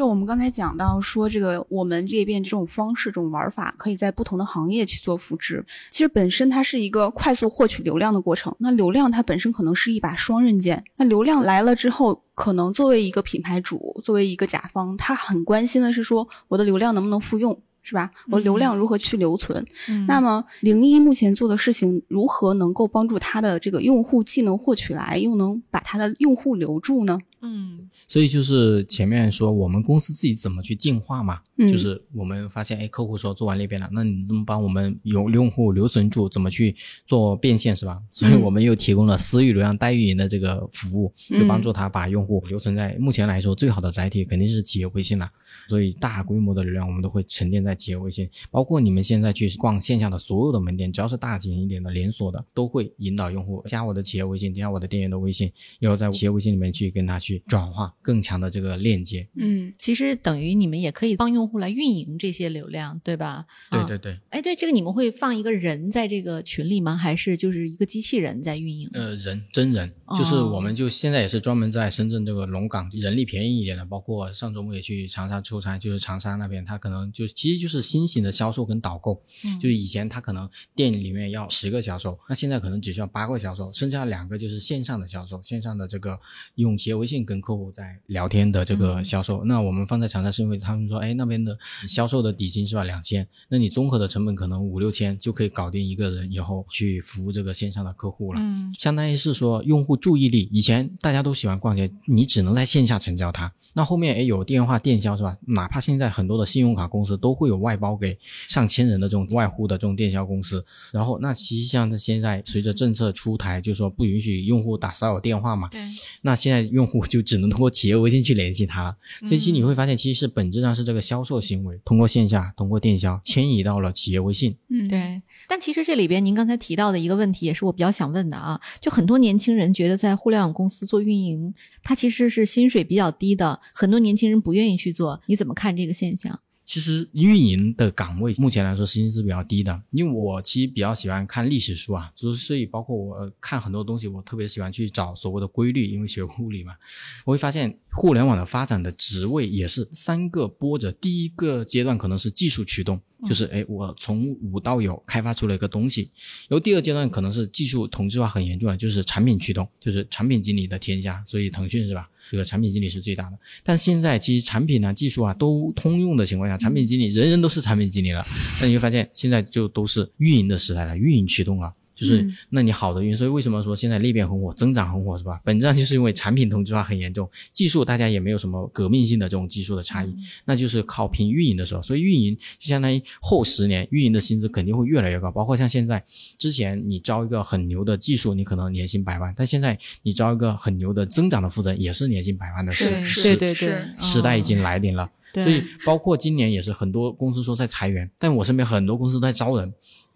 就我们刚才讲到说，这个我们裂变这种方式、这种玩法，可以在不同的行业去做复制。其实本身它是一个快速获取流量的过程。那流量它本身可能是一把双刃剑。那流量来了之后，可能作为一个品牌主，作为一个甲方，他很关心的是说，我的流量能不能复用。是吧？我流量如何去留存？嗯那么零一目前做的事情，如何能够帮助他的这个用户既能获取来，又能把他的用户留住呢？嗯。所以就是前面说我们公司自己怎么去进化嘛，嗯就是我们发现，哎，客户说做完裂变了，那你怎么帮我们有用户留存住？怎么去做变现是吧？所以我们又提供了私域流量代运营的这个服务，嗯就帮助他把用户留存在。目前来说，最好的载体肯定是企业微信了。所以大规模的流量我们都会沉淀在企业微信，包括你们现在去逛线下的所有的门店，只要是大型一点的连锁的，都会引导用户加我的企业微信，加我的店员的微信，然后在企业微信里面去跟他去转化更强的这个链接。嗯其实等于你们也可以帮用户来运营这些流量，对吧？啊对对对，哎，对，这个你们会放一个人在这个群里吗？还是就是一个机器人在运营？呃，人真人，就是我们就现在也是专门在深圳这个龙岗人力便宜一点的，包括上周末也去长沙出差，就是长沙那边，他可能就其实就是新型的销售跟导购，嗯就是以前他可能店里面要十个销售，那现在可能只需要八个销售，剩下两个就是线上的销售，线上的这个用企业微信跟客户在聊天的这个销售。那我们放在长沙是因为他们说，哎，那边的销售的底薪是吧两千，那你综合的成本可能五六千就可以搞定一个人，以后去服务这个线上的客户了。嗯相当于是说用户注意力，以前大家都喜欢逛街，你只能在线下成交它。那后面诶有电话电销是吧？哪怕现在很多的信用卡公司都会有外包给上千人的这种外呼的这种电销公司。然后那其实像现在随着政策出台，就是说不允许用户打骚扰电话嘛，对，那现在用户就只能通过企业微信去联系他了。所以其实你会嗯发现，其实是本质上是这个销售行为通过线下通过电销迁移到了企业微信。嗯，对，但其实这里边您刚才提到的一个问题，也是我比较想问的啊。就很多年轻人觉得在互联网公司做运营，它其实是薪水比较低的，很多年轻人不愿意去做。你怎么看这个现象？其实运营的岗位目前来说薪资是比较低的，因为我其实比较喜欢看历史书啊，就是所以包括我看很多东西，我特别喜欢去找所谓的规律，因为学物理嘛，我会发现互联网的发展的职位也是三个波折，第一个阶段可能是技术驱动，就是哎我从无到有开发出了一个东西，然后第二阶段可能是技术同质化很严重的，就是产品驱动，就是产品经理的天下，所以腾讯是吧？这个产品经理是最大的。但现在其实产品啊、技术啊都通用的情况下，产品经理人人都是产品经理了。那你会发现现在就都是运营的时代了，运营驱动了。就是嗯，那你好的运营，所以为什么说现在裂变很火，增长很火是吧？本质上就是因为产品同质化很严重，技术大家也没有什么革命性的这种技术的差异，那就是靠拼运营的时候，所以运营就相当于后十年运营的薪资肯定会越来越高，包括像现在之前你招一个很牛的技术，你可能年薪百万，但现在你招一个很牛的增长的负责人，也是年薪百万的时对时对。对时代已经来临了。对。所以包括今年也是很多公司说在裁员，但我身边很多公司都在招人，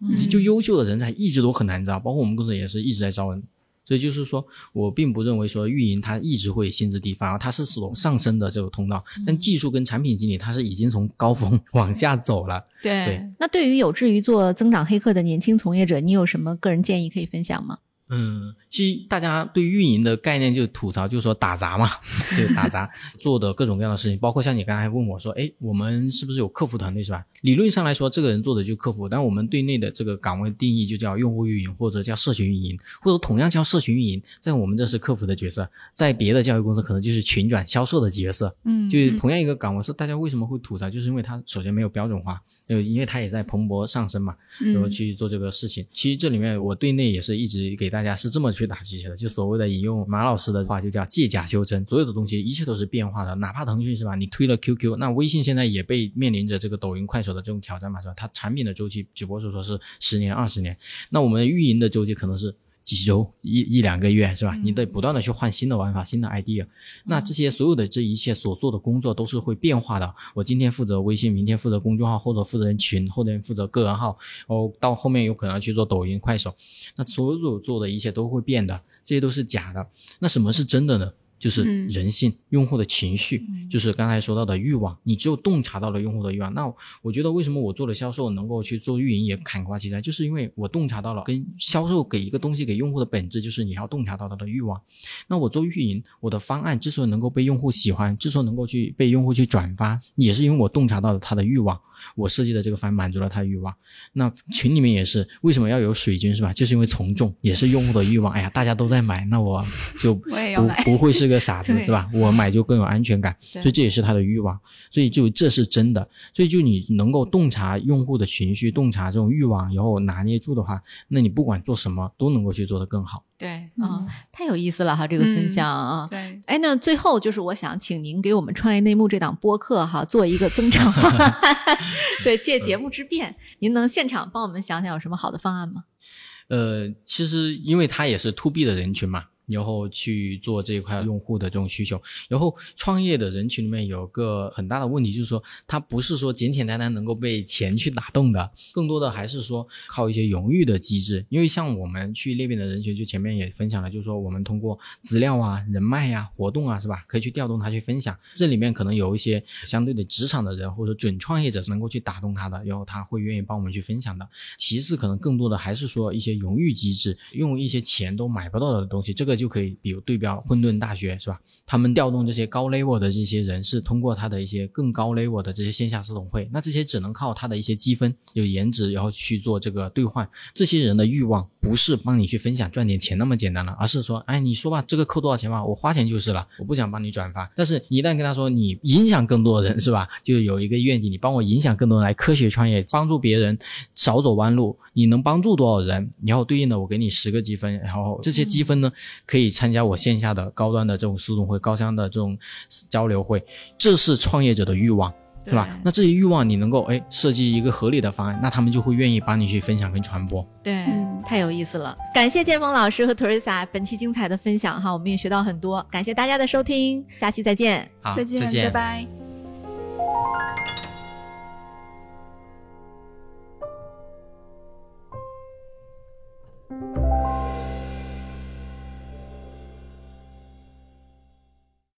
嗯就优秀的人才一直都很难招，包括我们公司也是一直在招人。所以就是说我并不认为说运营它一直会薪资低，反而它是走上升的这个通道。但技术跟产品经理它是已经从高峰 往下走了。对对那对于有志于做增长黑客的年轻从业者，你有什么个人建议可以分享吗？嗯，其实大家对运营的概念就吐槽，就是说打杂嘛，就打杂做的各种各样的事情，包括像你刚才问我说，哎，我们是不是有客服团队是吧？理论上来说，这个人做的就客服，但我们对内的这个岗位定义就叫用户运营，或者叫社群运营，或者同样叫社群运营，在我们这是客服的角色，在别的教育公司可能就是群转销售的角色。嗯，就是同样一个岗位，是大家为什么会吐槽，就是因为它首先没有标准化，呃，因为它也在蓬勃上升嘛，然后去做这个事情。其实这里面我对内也是一直给大家是这么去打鸡血的，就所谓的引用马老师的话，就叫借假修真，所有的东西一切都是变化的，哪怕腾讯是吧，你推了 QQ，那微信现在也被面临着这个抖音、快手的这种挑战嘛，是吧？它产品的周期只不过是说是十年、二十年，那我们运营的周期可能是。几周一一两个月是吧？你得不断的去换新的玩法、新的 idea。那这些所有的这一切所做的工作都是会变化的。我今天负责微信，明天负责公众号，或者负责人群，后天负责个人号，哦，到后面有可能要去做抖音、快手。那所有做的一切都会变的，这些都是假的。那什么是真的呢？就是人性、用户的情绪，就是刚才说到的欲望。你只有洞察到了用户的欲望，那我觉得为什么我做了销售能够去做运营也砍瓜切菜，就是因为我洞察到了跟销售给一个东西给用户的本质，就是你要洞察到他的欲望。那我做运营，我的方案之所以能够被用户喜欢，之所以能够去被用户去转发，也是因为我洞察到了他的欲望。我设计的这个方案满足了他的欲望，那群里面也是为什么要有水军是吧？就是因为从众，也是用户的欲望。哎呀，大家都在买，那我就不不会是个傻子是吧？我买就更有安全感，所以这也是他的欲望。所以就这是真的。所以就你能够洞察用户的情绪，洞察这种欲望，然后拿捏住的话，那你不管做什么都能够去做得更好。对，啊，太有意思了哈，这个分享啊。对，哎，那最后就是我想请您给我们创业内幕这档播客哈做一个增长方案。对，借节目之便，您能现场帮我们想想有什么好的方案吗？呃，其实因为它也是 to B 的人群嘛。然后去做这一块用户的这种需求，然后创业的人群里面有个很大的问题，就是说它不是说简简单单能够被钱去打动的，更多的还是说靠一些荣誉的机制。因为像我们去裂变的人群，就前面也分享了，就是说我们通过资料啊、人脉呀、活动啊，是吧？可以去调动他去分享。这里面可能有一些相对的职场的人或者准创业者是能够去打动他的，然后他会愿意帮我们去分享的。其次，可能更多的还是说一些荣誉机制，用一些钱都买不到的东西，这个。就可以，比如对标混沌大学是吧？他们调动这些高 level 的这些人，是通过他的一些更高 level 的这些线下私董会，那这些只能靠他的一些积分、有颜值，然后去做这个兑换。这些人的欲望不是帮你去分享赚点钱那么简单了，而是说，哎，你说吧，这个扣多少钱吧，我花钱就是了，我不想帮你转发。但是，一旦跟他说你影响更多人 是吧？就有一个愿景，你帮我影响更多人来科学创业，帮助别人少走弯路，你能帮助多少人？然后对应的我给你十个积分，然后这些积分呢？可以参加我线下的高端的这种私董会、高商的这种交流会，这是创业者的欲望，对吧？那这些欲望你能够哎设计一个合理的方案，那他们就会愿意帮你去分享跟传播。对，太有意思了！感谢建峰老师和 Teresa 本期精彩的分享哈，我们也学到很多。感谢大家的收听，下期再见。好，再见，拜拜。